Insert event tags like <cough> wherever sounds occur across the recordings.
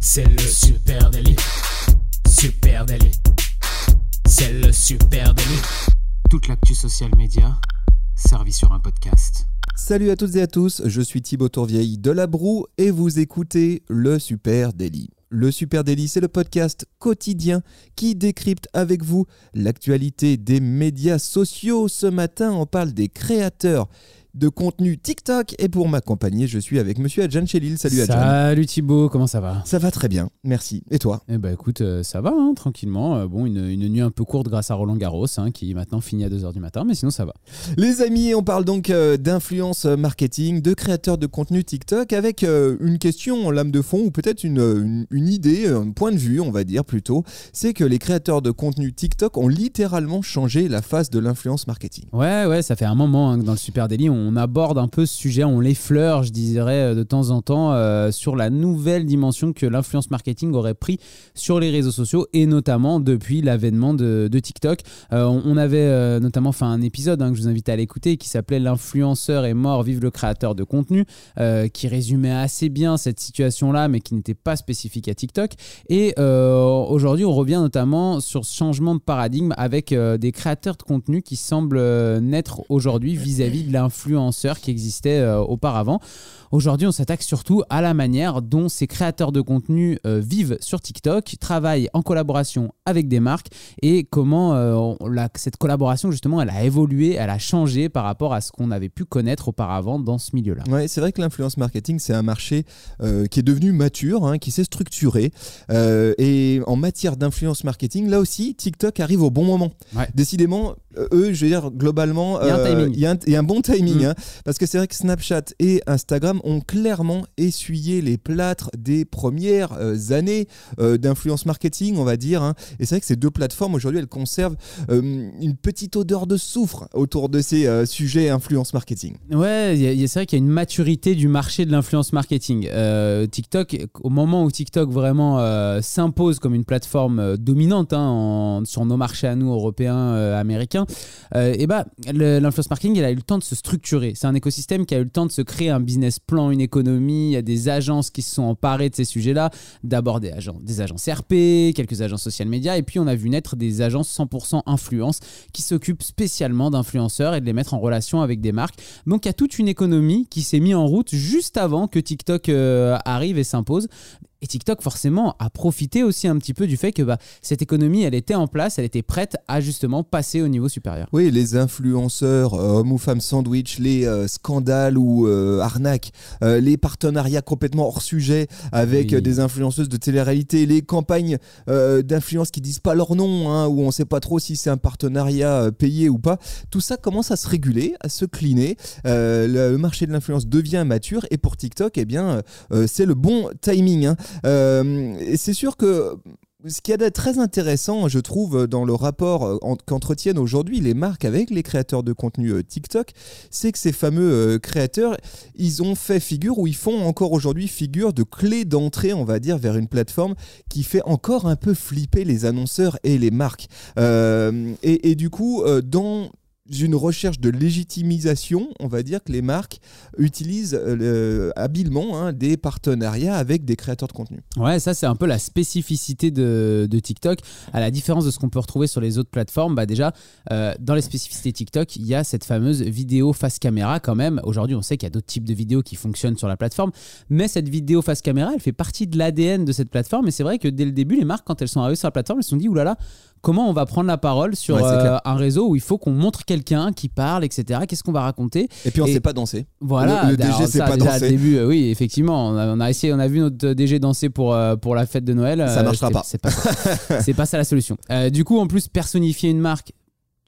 C'est le super délit. Super délit. C'est le super délit. Toute l'actu social média servie sur un podcast. Salut à toutes et à tous, je suis Thibaut Tourvieille de La Broue et vous écoutez le Super Daily. Le Super Daily, c'est le podcast quotidien qui décrypte avec vous l'actualité des médias sociaux. Ce matin, on parle des créateurs de contenu TikTok. Et pour m'accompagner, je suis avec monsieur Adjan Chelil. Salut Adjan. Salut Thibaut, comment ça va? Ça va très bien, merci. Et toi? Eh ben écoute, euh, ça va, hein, tranquillement. Euh, bon, une, une nuit un peu courte grâce à Roland Garros, hein, qui maintenant finit à 2h du matin, mais sinon ça va. Les amis, on parle donc euh, d'influence marketing, de créateurs de contenu TikTok, avec une question en lame de fond, ou peut-être une, une- une idée, un point de vue, on va dire plutôt. C'est que les créateurs de contenu TikTok ont littéralement changé la face de l'influence marketing. Ouais, ouais, ça fait un moment hein, que dans le Super Daily, on aborde un peu ce sujet, on l'effleure, je dirais, euh, de temps en temps, euh, sur la nouvelle dimension que l'influence marketing aurait pris sur les réseaux sociaux, et notamment depuis l'avènement de, TikTok. Euh, on, on avait notamment fait un épisode hein, que je vous invite à l'écouter, qui s'appelait L'influenceur est mort, vive le créateur de contenu, qui résumait assez bien cette situation-là, mais qui n'était pas spécifique à TikTok. Et aujourd'hui, on revient notamment sur ce changement de paradigme avec des créateurs de contenu qui semblent naître aujourd'hui vis-à-vis de qui existait euh, auparavant. Aujourd'hui, on s'attaque surtout à la manière dont ces créateurs de contenu euh, vivent sur TikTok, travaillent en collaboration avec des marques et comment euh, on- la- cette collaboration, justement, elle a évolué, elle a changé par rapport à ce qu'on avait pu connaître auparavant dans ce milieu-là. Ouais, c'est vrai que l'influence marketing, c'est un marché euh, qui est devenu mature, hein, qui s'est structuré. Et en matière d'influence marketing, là aussi, TikTok arrive au bon moment. Ouais. Décidément, eux, je veux dire, globalement, y y il y a un bon timing. Hein, parce que c'est vrai que Snapchat et Instagram ont clairement essuyé les plâtres des premières euh, années euh, d'influence marketing, on va dire. hein. Et c'est vrai que ces deux plateformes, aujourd'hui, elles conservent euh, une petite odeur de soufre autour de ces sujets influence marketing. Ouais, c'est vrai qu'il y a une maturité du marché de l'influence marketing. TikTok, au moment où TikTok vraiment s'impose comme une plateforme dominante hein, sur nos marchés à nous, européens, américains, et bah, le- l'influence marketing, elle a eu le temps de se structurer. C'est un écosystème qui a eu le temps de se créer un business plan, une économie. Il y a des agences qui se sont emparées de ces sujets-là. D'abord des, des agences RP, quelques agences social media, et puis on a vu naître des agences 100% influence qui s'occupent spécialement d'influenceurs et de les mettre en relation avec des marques. Donc il y a toute une économie qui s'est mise en route juste avant que TikTok euh, arrive et s'impose. Et TikTok, forcément, a profité aussi un petit peu du fait que bah, cette économie, elle était en place, elle était prête à justement passer au niveau supérieur. Oui, les influenceurs, euh, hommes ou femmes sandwich, les euh, scandales ou euh, arnaques, euh, les partenariats complètement hors sujet avec Oui. des influenceuses de télé-réalité, les campagnes d'influence qui disent pas leur nom, hein, où on sait pas trop si c'est un partenariat payé ou pas. Tout ça commence à se réguler, à se cleaner. Euh, le, marché de l'influence devient mature et pour TikTok, eh bien, c'est le bon timing. hein. Euh, c'est sûr que ce a de très intéressant, je trouve, dans le rapport euh, en- qu'entretiennent aujourd'hui les marques avec les créateurs de contenu euh, TikTok, c'est que ces fameux créateurs, ils ont fait figure, ou ils font encore aujourd'hui figure de clé d'entrée, on va dire, vers une plateforme qui fait encore un peu flipper les annonceurs et les marques. Et, du coup, dans une recherche de légitimisation, on va dire que les marques utilisent euh, le- habilement hein, des partenariats avec des créateurs de contenu. Ouais, ça c'est un peu la spécificité de, de TikTok. À la différence de ce qu'on peut retrouver sur les autres plateformes, bah déjà, euh, dans les spécificités TikTok, il y a cette fameuse vidéo face caméra quand même. Aujourd'hui, on sait qu'il y a d'autres types de vidéos qui fonctionnent sur la plateforme, mais cette vidéo face caméra, elle fait partie de l'ADN de cette plateforme. Et c'est vrai que dès le début, les marques, quand elles sont arrivées sur la plateforme, elles se sont dit, oulala, comment on va prendre la parole sur Ouais, euh, un réseau où il faut qu'on montre quelqu'un qui parle, etc. Qu'est-ce qu'on va raconter Et puis on Et- sait pas danser. voilà, Le- le DG sait pas danser. Au début, euh, oui, effectivement, on a, on a essayé, on a vu notre DG danser pour, euh, pour la fête de Noël. Ça euh, marchera pas. C'est pas, ça. Pas ça la solution. Du coup, en plus, personnifier une marque.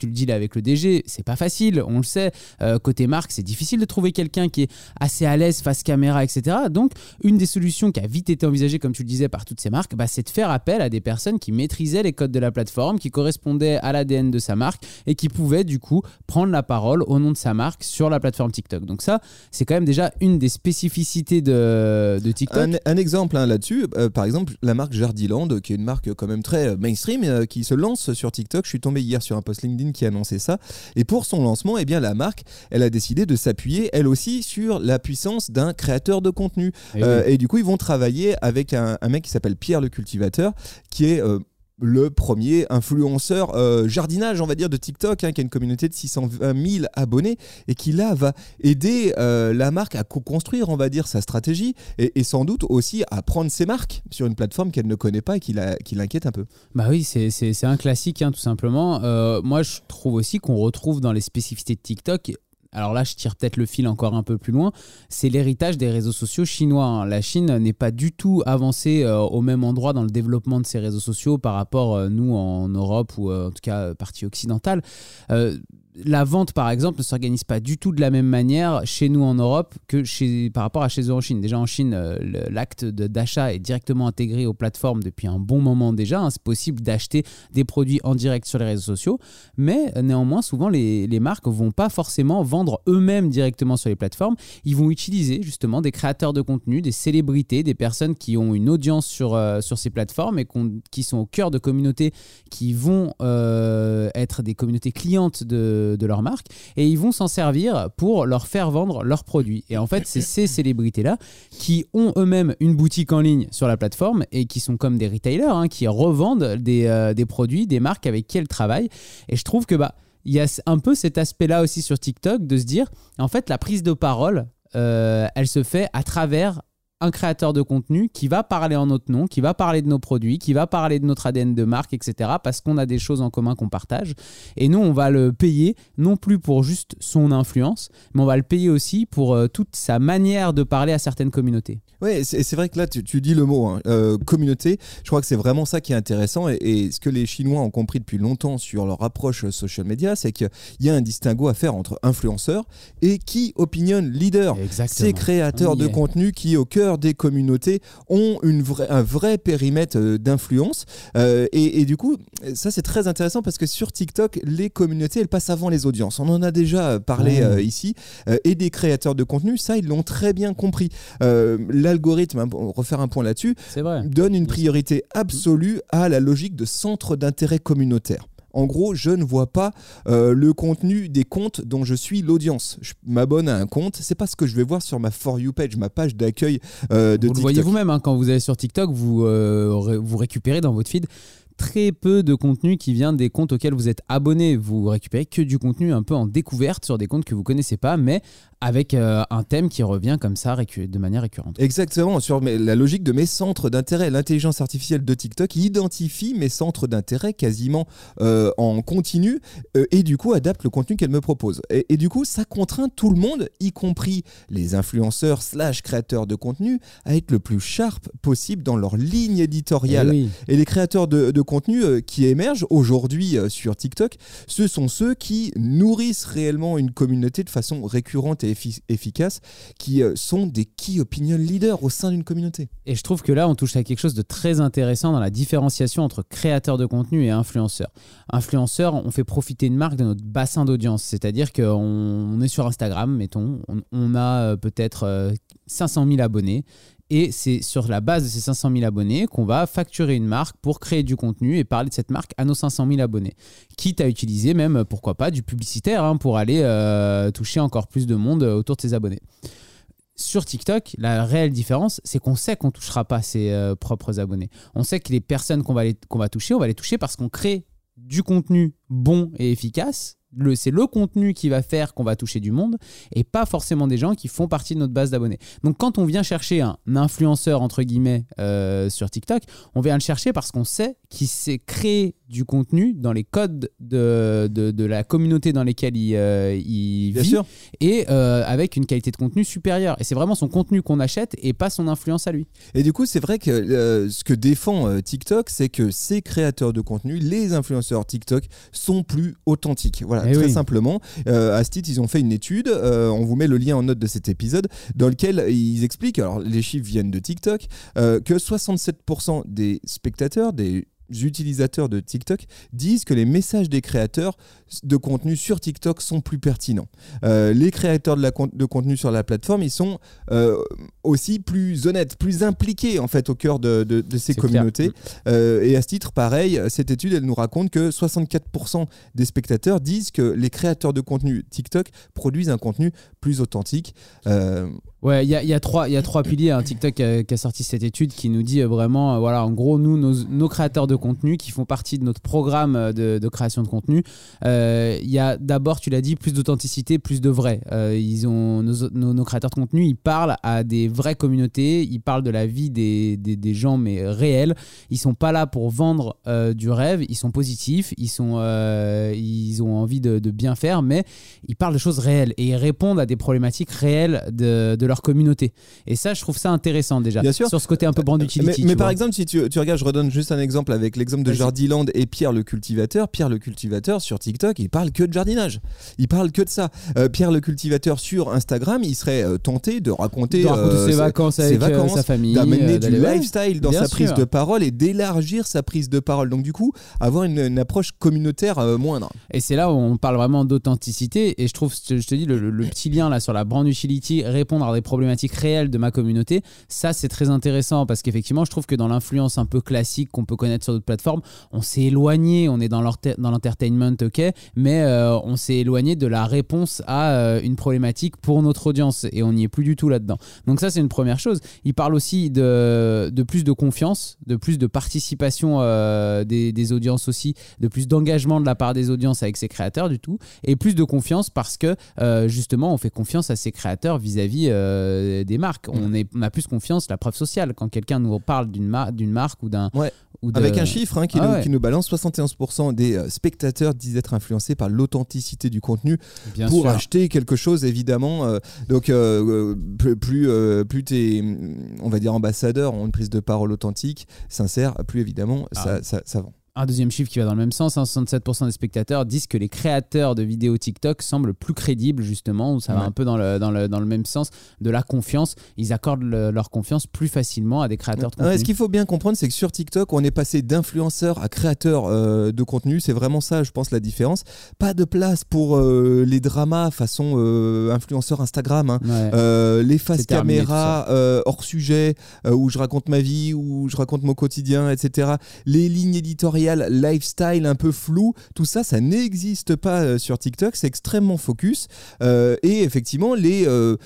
Tu le dis là avec le DG, c'est pas facile, on le sait. Euh, côté marque, c'est difficile de trouver quelqu'un qui est assez à l'aise face caméra, etc. Donc, une des solutions qui a vite été envisagée, comme tu le disais, par toutes ces marques, bah, c'est de faire appel à des personnes qui maîtrisaient les codes de la plateforme, qui correspondaient à l'ADN de sa marque et qui pouvaient du coup prendre la parole au nom de sa marque sur la plateforme TikTok. Donc ça, c'est quand même déjà une des spécificités de, TikTok. Un, exemple hein, là-dessus, euh, par exemple, la marque Jardiland, qui est une marque quand même très euh, mainstream, qui se lance sur TikTok. Je suis tombé hier sur un post LinkedIn Qui a annoncé ça. Et pour son lancement, eh bien, la marque, elle a décidé de s'appuyer, elle aussi, sur la puissance d'un créateur de contenu. Et Euh, oui. et du coup, ils vont travailler avec un, un mec qui s'appelle Pierre le Cultivateur, qui est euh, le premier influenceur euh, jardinage, on va dire, de TikTok, hein, qui a une communauté de 620 000 abonnés et qui là va aider euh, la marque à co-construire, on va dire, sa stratégie et, sans doute aussi à prendre ses marques sur une plateforme qu'elle ne connaît pas et qui l'inquiète un peu. Bah oui, c'est un classique, hein, tout simplement. Euh, moi, je trouve aussi qu'on retrouve dans les spécificités de TikTok. Alors là, je tire peut-être le fil encore un peu plus loin. C'est l'héritage des réseaux sociaux chinois. hein. La Chine n'est pas du tout avancée euh, au même endroit dans le développement de ses réseaux sociaux par rapport euh, nous en Europe ou euh, en tout cas euh, partie occidentale. La vente, par exemple, ne s'organise pas du tout de la même manière chez nous en Europe que chez, par rapport à chez eux en Chine. Déjà en Chine, euh, l'acte d'achat est directement intégré aux plateformes depuis un bon moment déjà. hein. C'est possible d'acheter des produits en direct sur les réseaux sociaux, mais euh, néanmoins, souvent, les, les marques vont pas forcément vendre eux-mêmes directement sur les plateformes. Ils vont utiliser justement des créateurs de contenu, des célébrités, des personnes qui ont une audience sur, euh, sur ces plateformes et qui sont au cœur de communautés qui vont être des communautés clientes de, de leur marque et ils vont s'en servir pour leur faire vendre leurs produits. Et en fait, c'est ces célébrités-là qui ont eux-mêmes une boutique en ligne sur la plateforme et qui sont comme des retailers hein, qui revendent des, euh, des produits, des marques avec qui elles travaillent. Et je trouve que bah il y a un peu cet aspect-là aussi sur TikTok de se dire, en fait, la prise de parole, euh, elle se fait à travers un créateur de contenu qui va parler en notre nom, qui va parler de nos produits, qui va parler de notre ADN de marque, etc. Parce qu'on a des choses en commun qu'on partage. Et nous, on va le payer non plus pour juste son influence, mais on va le payer aussi pour euh, toute sa manière de parler à certaines communautés. Oui, c'est c'est vrai que là, tu, tu dis le mot hein, euh, communauté. Je crois que c'est vraiment ça qui est intéressant. Et, et ce que les Chinois ont compris depuis longtemps sur leur approche social media, c'est qu'il y a un distinguo à faire entre influenceurs et key opinion leader. Ces créateurs de est. contenu qui, au cœur des communautés, ont une vraie- un vrai périmètre euh, d'influence. Euh, et, et du coup, ça c'est très intéressant parce que sur TikTok, les communautés, elles passent avant les audiences. On en a déjà parlé euh, ici. Euh, et des créateurs de contenu, ça, ils l'ont très bien compris. L'algorithme, hein, pour refaire un point là-dessus, donne une priorité absolue à la logique de centre d'intérêt communautaire. En gros, je ne vois pas euh, le contenu des comptes dont je suis l'audience. Je m'abonne à un compte, c'est pas ce que je vais voir sur ma For You page, ma page d'accueil euh, de vous le TikTok. voyez vous-même, hein, quand vous allez sur TikTok, vous, euh, ré- vous récupérez dans votre feed très peu de contenu qui vient des comptes auxquels vous êtes abonné. Vous récupérez que du contenu un peu en découverte sur des comptes que vous connaissez pas, mais avec euh, un thème qui revient comme ça de manière récurrente. Exactement, sur la logique de mes centres d'intérêt. L'intelligence artificielle de TikTok identifie mes centres d'intérêt quasiment euh, en continu euh, et du coup adapte le contenu qu'elle me propose. Et, et du coup, ça contraint tout le monde, y compris les influenceurs slash créateurs de contenu, à être le plus sharp possible dans leur ligne éditoriale. Eh oui. Et les créateurs de, de contenu euh, qui émergent aujourd'hui euh, sur TikTok, ce sont ceux qui nourrissent réellement une communauté de façon récurrente et effi- efficace, qui euh, sont des key opinion leaders au sein d'une communauté. Et je trouve que là, on touche à quelque chose de très intéressant dans la différenciation entre créateur de contenu et influenceur. Influenceur, on fait profiter une marque de notre bassin d'audience. C'est-à-dire qu'on on est sur Instagram, mettons, on, a peut-être euh, 500 000 abonnés. Et c'est sur la base de ces 500 000 abonnés qu'on va facturer une marque pour créer du contenu et parler de cette marque à nos 500 000 abonnés. Quitte à utiliser même, pourquoi pas, du publicitaire hein, pour aller euh, toucher encore plus de monde euh, autour de ses abonnés sur TikTok, la réelle différence, c'est qu'on sait qu'on touchera pas ses euh, propres abonnés. On sait que les personnes qu'on va, va toucher, on va les toucher parce qu'on crée du contenu bon et efficace. C'est le contenu qui va faire qu'on va toucher du monde et pas forcément des gens qui font partie de notre base d'abonnés. Donc quand on vient chercher un influenceur, entre guillemets, euh, sur TikTok, on vient le chercher parce qu'on sait qu'il s'est créé du contenu dans les codes de, de, de la communauté dans lesquels il, euh, il Bien vit sûr. et euh, avec une qualité de contenu supérieure. Et c'est vraiment son contenu qu'on achète et pas son influence à lui. Et du coup, c'est vrai que euh, ce que défend TikTok, c'est que ces créateurs de contenu, les influenceurs TikTok, sont plus authentiques. Voilà, Eh très oui. simplement. À ce titre, ils ont fait une étude, on vous met le lien en note de cet épisode, dans lequel ils expliquent, alors les chiffres viennent de TikTok, que 67% des spectateurs, des utilisateurs de TikTok disent que les messages des créateurs de contenu sur TikTok sont plus pertinents. Euh, les créateurs de, la, de, contenu sur la plateforme, ils sont euh, aussi plus honnêtes, plus impliqués en fait au cœur de, de, ces communautés. Euh, et à ce titre, pareil, cette étude, elle nous raconte que 64% des spectateurs disent que les créateurs de contenu TikTok produisent un contenu plus authentique. Ouais, il y a, y, a trois, y a trois piliers. Hein. TikTok a, sorti cette étude qui nous dit vraiment, voilà, en gros, nous, nos, créateurs de contenu qui font partie de notre programme de, de création de contenu, euh, il y a d'abord, tu l'as dit, plus d'authenticité, plus de vrai. Euh, ils ont nos, créateurs de contenu, ils parlent à des vraies communautés, ils parlent de la vie des, gens mais réels. Ils sont pas là pour vendre euh, du rêve, ils sont positifs, ils sont ils ont envie de, bien faire, mais ils parlent de choses réelles et ils répondent à des problématiques réelles de, de leur communauté. Et ça, je trouve ça intéressant déjà. Bien sûr. Sur ce côté un peu brand utility. Mais, par exemple, si tu, tu, regardes, je redonne juste un exemple avec l'exemple de Jardiland et Pierre le cultivateur. Pierre le cultivateur sur TikTok, il parle que de jardinage. Il parle que de ça. Euh, Pierre le cultivateur sur Instagram, il serait euh, tenté de raconter, euh, ses, vacances avec sa famille, d'amener du lifestyle dans sa prise de parole et d'élargir sa prise de parole. Donc du coup, avoir une, approche communautaire moindre. Et c'est là où on parle vraiment d'authenticité. Et je trouve, je te dis, le, petit lien là sur la brand utility, répondre à des problématiques réelles de ma communauté, ça c'est très intéressant parce qu'effectivement, je trouve que dans l'influence un peu classique qu'on peut connaître sur d'autres plateformes, on s'est éloigné, on est dans l'entertainment, ok, mais euh, on s'est éloigné de la réponse à euh, une problématique pour notre audience et on n'y est plus du tout là-dedans. Donc ça c'est une première chose. Il parle aussi de, de plus de confiance, de plus de participation euh, des, des, audiences aussi, de plus d'engagement de la part des audiences avec ses créateurs du tout, et plus de confiance parce que justement on fait confiance à ses créateurs vis-à-vis des marques. On, mm. est, on a plus confiance, la preuve sociale, quand quelqu'un nous parle d'une marque ou d'un... Ouais. Avec un chiffre hein, qui, ah nous, qui, nous, balance 71% des spectateurs disent être influencés par l'authenticité du contenu pour acheter quelque chose, évidemment. Euh, donc, euh, euh, plus, plus tu es, on va dire, ambassadeur, ont une prise de parole authentique, sincère, plus évidemment, ah. ça, ça vend. Un deuxième chiffre qui va dans le même sens, 67% hein, des spectateurs disent que les créateurs de vidéos TikTok semblent plus crédibles justement, ça va un peu dans le, dans, le, dans le même sens de la confiance. Ils accordent leur confiance plus facilement à des créateurs de contenu. ce qu'il faut bien comprendre, c'est que sur TikTok, on est passé d'influenceurs à créateurs euh, de contenu. C'est vraiment ça, je pense, la différence. Pas de place pour euh, les dramas façon euh, influenceur Instagram, hein. les faces caméra hors sujet, où je raconte ma vie, où je raconte mon quotidien, etc. Les lignes éditoriales lifestyle un peu flou, tout ça, ça n'existe pas euh, sur TikTok, c'est extrêmement focus. Euh, et effectivement, les euh,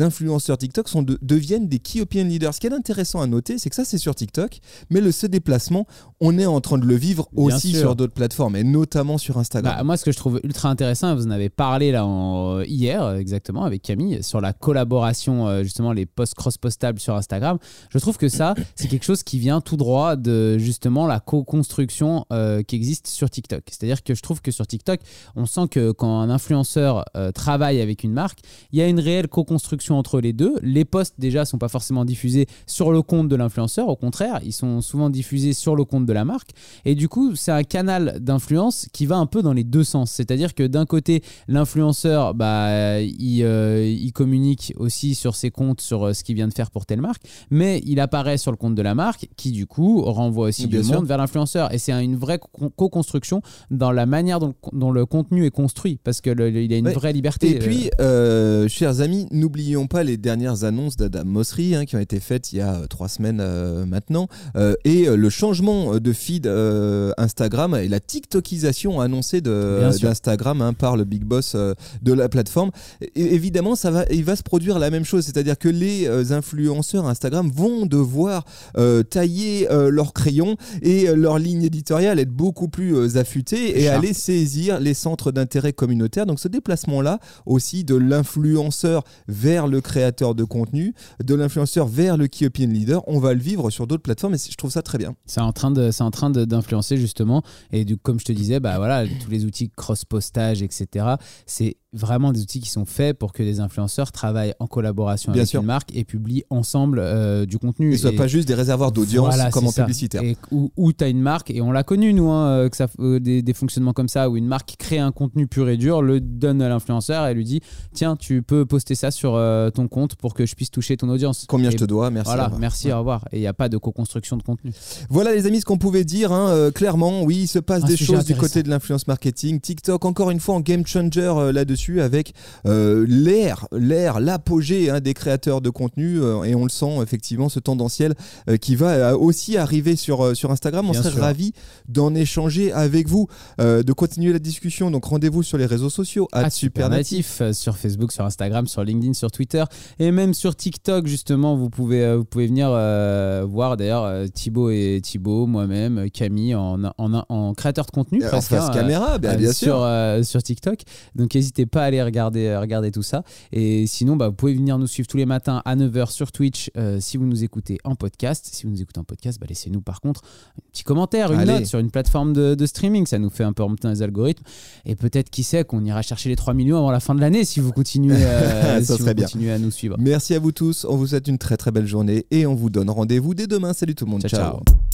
influenceurs TikTok sont deviennent des key opinion leaders. Ce qui est intéressant à noter, c'est que ça, c'est sur TikTok, mais le, ce déplacement, on est en train de le vivre aussi sur d'autres plateformes, et notamment sur Instagram. Bah, moi, ce que je trouve ultra intéressant, vous en avez parlé là en, hier, exactement, avec Camille, sur la collaboration, justement, les posts cross-postables sur Instagram. Je trouve que ça, c'est quelque chose qui vient tout droit de justement la co-construction euh, qui existe sur TikTok. C'est-à-dire que je trouve que sur TikTok, on sent que quand un influenceur euh, travaille avec une marque, il y a une réelle co-construction entre les deux. Les posts déjà sont pas forcément diffusés sur le compte de l'influenceur, au contraire, ils sont souvent diffusés sur le compte de la marque. Et du coup, c'est un canal d'influence qui va un peu dans les deux sens. C'est-à-dire que d'un côté, l'influenceur, bah, il, euh, il, communique aussi sur ses comptes, sur ce qu'il vient de faire pour telle marque, mais il apparaît sur le compte de la marque qui du coup renvoie aussi du monde vers l'influenceur. Et c'est une vraie co-construction dans la manière dont, le contenu est construit, parce qu'il a une vraie liberté. Et puis, euh, euh, chers amis, n'oublions pas les dernières annonces d'Adam Mosseri hein, qui ont été faites il y a euh, trois semaines maintenant, et le changement de feed Instagram et la TikTokisation annoncée d'Instagram hein, par le big boss de la plateforme. évidemment, ça va, il va se produire la même chose, c'est-à-dire que les influenceurs Instagram vont devoir tailler leur crayon et leur ligne éditoriale être beaucoup plus euh, affûté et aller saisir les centres d'intérêt communautaire. Donc ce déplacement-là aussi de l'influenceur vers le créateur de contenu, de l'influenceur vers le key opinion leader, on va le vivre sur d'autres plateformes et je trouve ça très bien. C'est en train de, c'est en train d'influencer justement et du, comme je te disais, bah voilà, tous les outils cross-postage, etc. C'est vraiment des outils qui sont faits pour que les influenceurs travaillent en collaboration avec une marque et publient ensemble euh, du contenu. Et ce soit pas juste des réservoirs d'audience comme en publicitaire. Et où, où tu as une marque et on l'a connu, nous, hein, euh, que ça, euh, des, des fonctionnements comme ça où une marque crée un contenu pur et dur, le donne à l'influenceur et lui dit Tiens, tu peux poster ça sur euh, ton compte pour que je puisse toucher ton audience. Combien Et je te dois Merci. Voilà, merci, au revoir. Et il n'y a pas de co-construction de contenu. Voilà les amis ce qu'on pouvait dire hein, euh, clairement oui il se passe Un des choses du côté de l'influence marketing TikTok encore une fois en game changer là-dessus avec l'ère l'ère l'apogée hein, des créateurs de contenu et on le sent effectivement ce tendanciel qui va aussi arriver sur, sur Instagram on serait sûr. D'en échanger avec vous euh, de continuer la discussion donc rendez-vous sur les réseaux sociaux à à Supernatif Supernatif euh, sur Facebook, sur Instagram, sur LinkedIn, sur Twitter et même sur TikTok justement. Vous pouvez, euh, vous pouvez venir euh, voir d'ailleurs Thibaut et Thibaut, moi-même, Camille en, en, en créateur de contenu. en presque, face hein, caméra bien, bien sur, sûr sur TikTok. Donc n'hésitez pas à aller regarder, regarder tout ça. Et sinon, bah, vous pouvez venir nous suivre tous les matins à 9h sur Twitch si vous nous écoutez en podcast. Si vous nous écoutez en podcast, bah, laissez-nous par contre un petit commentaire, une Allez. Sur une plateforme de, de streaming. Ça nous fait un peu remonter les algorithmes. Et peut-être, qui sait, qu'on ira chercher les 3 millions avant la fin de l'année si vous continuez, euh, <laughs> si vous continuez à nous suivre. merci à vous tous on vous souhaite une très très belle journée et on vous donne rendez-vous dès demain salut tout le monde Ciao, ciao. ciao.